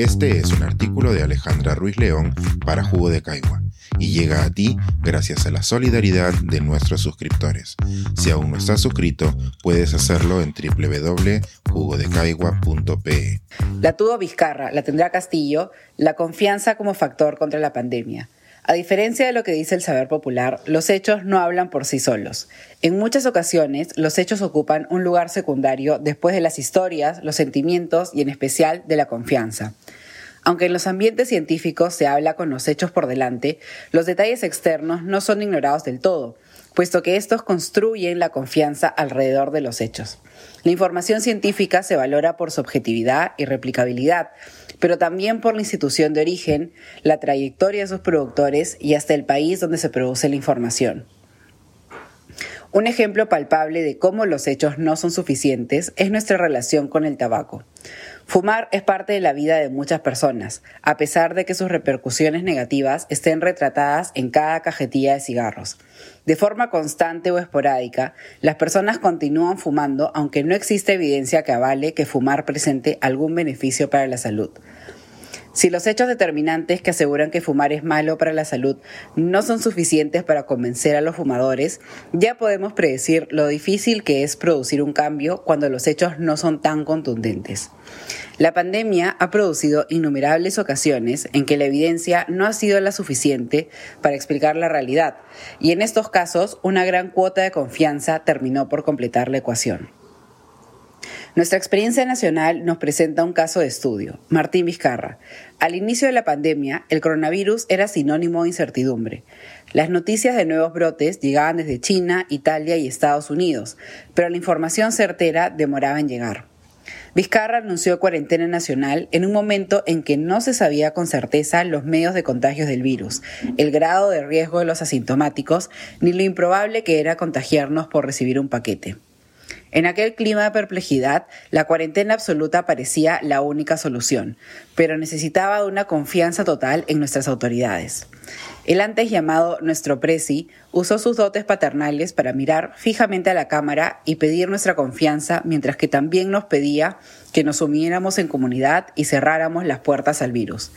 Este es un artículo de Alejandra Ruiz León para Jugo de Caigua y llega a ti gracias a la solidaridad de nuestros suscriptores. Si aún no estás suscrito, puedes hacerlo en www.jugodecaigua.pe. La tuvo Vizcarra, la tendrá Castillo, la confianza como factor contra la pandemia. A diferencia de lo que dice el saber popular, los hechos no hablan por sí solos. En muchas ocasiones, los hechos ocupan un lugar secundario después de las historias, los sentimientos y en especial de la confianza. Aunque en los ambientes científicos se habla con los hechos por delante, los detalles externos no son ignorados del todo, puesto que estos construyen la confianza alrededor de los hechos. La información científica se valora por su objetividad y replicabilidad, pero también por la institución de origen, la trayectoria de sus productores y hasta el país donde se produce la información. Un ejemplo palpable de cómo los hechos no son suficientes es nuestra relación con el tabaco. Fumar es parte de la vida de muchas personas, a pesar de que sus repercusiones negativas estén retratadas en cada cajetilla de cigarros. De forma constante o esporádica, las personas continúan fumando aunque no existe evidencia que avale que fumar presente algún beneficio para la salud. Si los hechos determinantes que aseguran que fumar es malo para la salud no son suficientes para convencer a los fumadores, ya podemos predecir lo difícil que es producir un cambio cuando los hechos no son tan contundentes. La pandemia ha producido innumerables ocasiones en que la evidencia no ha sido la suficiente para explicar la realidad, y en estos casos una gran cuota de confianza terminó por completar la ecuación. Nuestra experiencia nacional nos presenta un caso de estudio. Martín Vizcarra. Al inicio de la pandemia, el coronavirus era sinónimo de incertidumbre. Las noticias de nuevos brotes llegaban desde China, Italia y Estados Unidos, pero la información certera demoraba en llegar. Vizcarra anunció cuarentena nacional en un momento en que no se sabía con certeza los medios de contagios del virus, el grado de riesgo de los asintomáticos, ni lo improbable que era contagiarnos por recibir un paquete. En aquel clima de perplejidad, la cuarentena absoluta parecía la única solución, pero necesitaba de una confianza total en nuestras autoridades. El antes llamado nuestro presi usó sus dotes paternales para mirar fijamente a la cámara y pedir nuestra confianza, mientras que también nos pedía que nos uniéramos en comunidad y cerráramos las puertas al virus.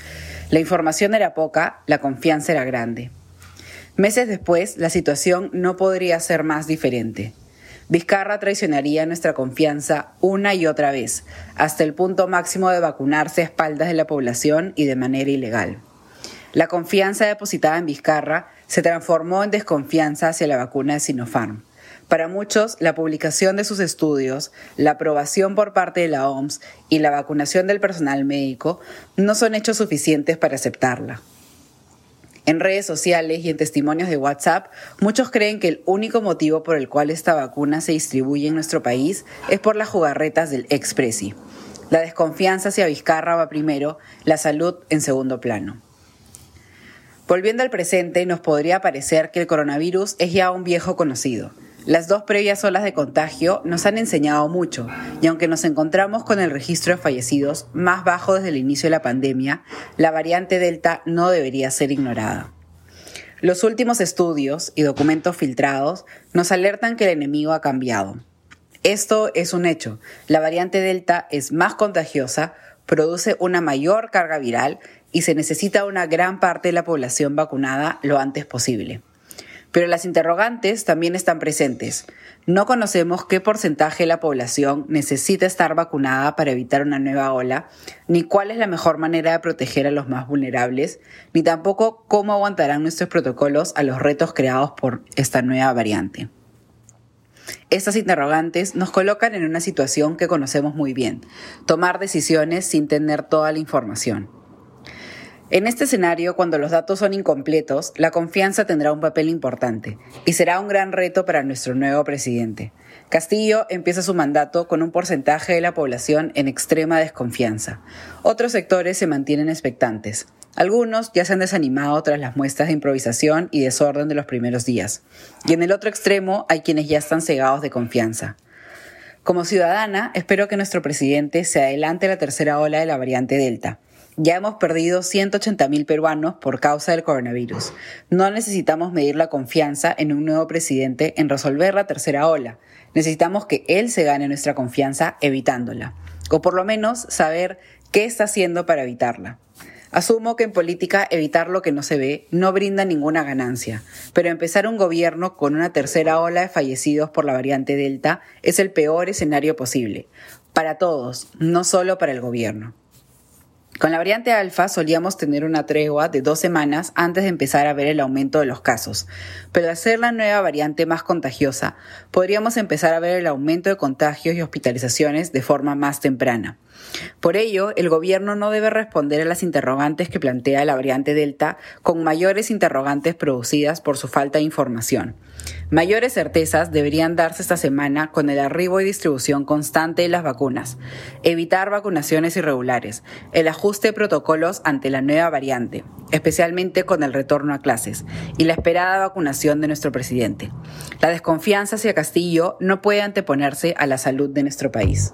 La información era poca, la confianza era grande. Meses después, la situación no podría ser más diferente. Vizcarra traicionaría nuestra confianza una y otra vez, hasta el punto máximo de vacunarse a espaldas de la población y de manera ilegal. La confianza depositada en Vizcarra se transformó en desconfianza hacia la vacuna de Sinopharm. Para muchos, la publicación de sus estudios, la aprobación por parte de la OMS y la vacunación del personal médico no son hechos suficientes para aceptarla. En redes sociales y en testimonios de WhatsApp, muchos creen que el único motivo por el cual esta vacuna se distribuye en nuestro país es por las jugarretas del Expressi. La desconfianza hacia Vizcarra va primero, la salud en segundo plano. Volviendo al presente, nos podría parecer que el coronavirus es ya un viejo conocido. Las dos previas olas de contagio nos han enseñado mucho y aunque nos encontramos con el registro de fallecidos más bajo desde el inicio de la pandemia, la variante Delta no debería ser ignorada. Los últimos estudios y documentos filtrados nos alertan que el enemigo ha cambiado. Esto es un hecho. La variante Delta es más contagiosa, produce una mayor carga viral y se necesita una gran parte de la población vacunada lo antes posible. Pero las interrogantes también están presentes. No conocemos qué porcentaje de la población necesita estar vacunada para evitar una nueva ola, ni cuál es la mejor manera de proteger a los más vulnerables, ni tampoco cómo aguantarán nuestros protocolos a los retos creados por esta nueva variante. Estas interrogantes nos colocan en una situación que conocemos muy bien, tomar decisiones sin tener toda la información. En este escenario, cuando los datos son incompletos, la confianza tendrá un papel importante y será un gran reto para nuestro nuevo presidente. Castillo empieza su mandato con un porcentaje de la población en extrema desconfianza. Otros sectores se mantienen expectantes. Algunos ya se han desanimado tras las muestras de improvisación y desorden de los primeros días. Y en el otro extremo hay quienes ya están cegados de confianza. Como ciudadana, espero que nuestro presidente se adelante a la tercera ola de la variante Delta ya hemos perdido 180.000 peruanos por causa del coronavirus. No necesitamos medir la confianza en un nuevo presidente en resolver la tercera ola. Necesitamos que él se gane nuestra confianza evitándola. O por lo menos saber ¿Qué está haciendo para evitarla? Asumo que en política evitar lo que no se ve no brinda ninguna ganancia, pero empezar un gobierno con una tercera ola de fallecidos por la variante Delta es el peor escenario posible, para todos, no solo para el gobierno. Con la variante alfa solíamos tener una tregua de dos semanas antes de empezar a ver el aumento de los casos, pero al ser la nueva variante más contagiosa, podríamos empezar a ver el aumento de contagios y hospitalizaciones de forma más temprana. Por ello, el gobierno no debe responder a las interrogantes que plantea la variante Delta con mayores interrogantes producidas por su falta de información. Mayores certezas deberían darse esta semana con el arribo y distribución constante de las vacunas, evitar vacunaciones irregulares, el ajuste de protocolos ante la nueva variante, especialmente con el retorno a clases, y la esperada vacunación de nuestro presidente. La desconfianza hacia Castillo no puede anteponerse a la salud de nuestro país.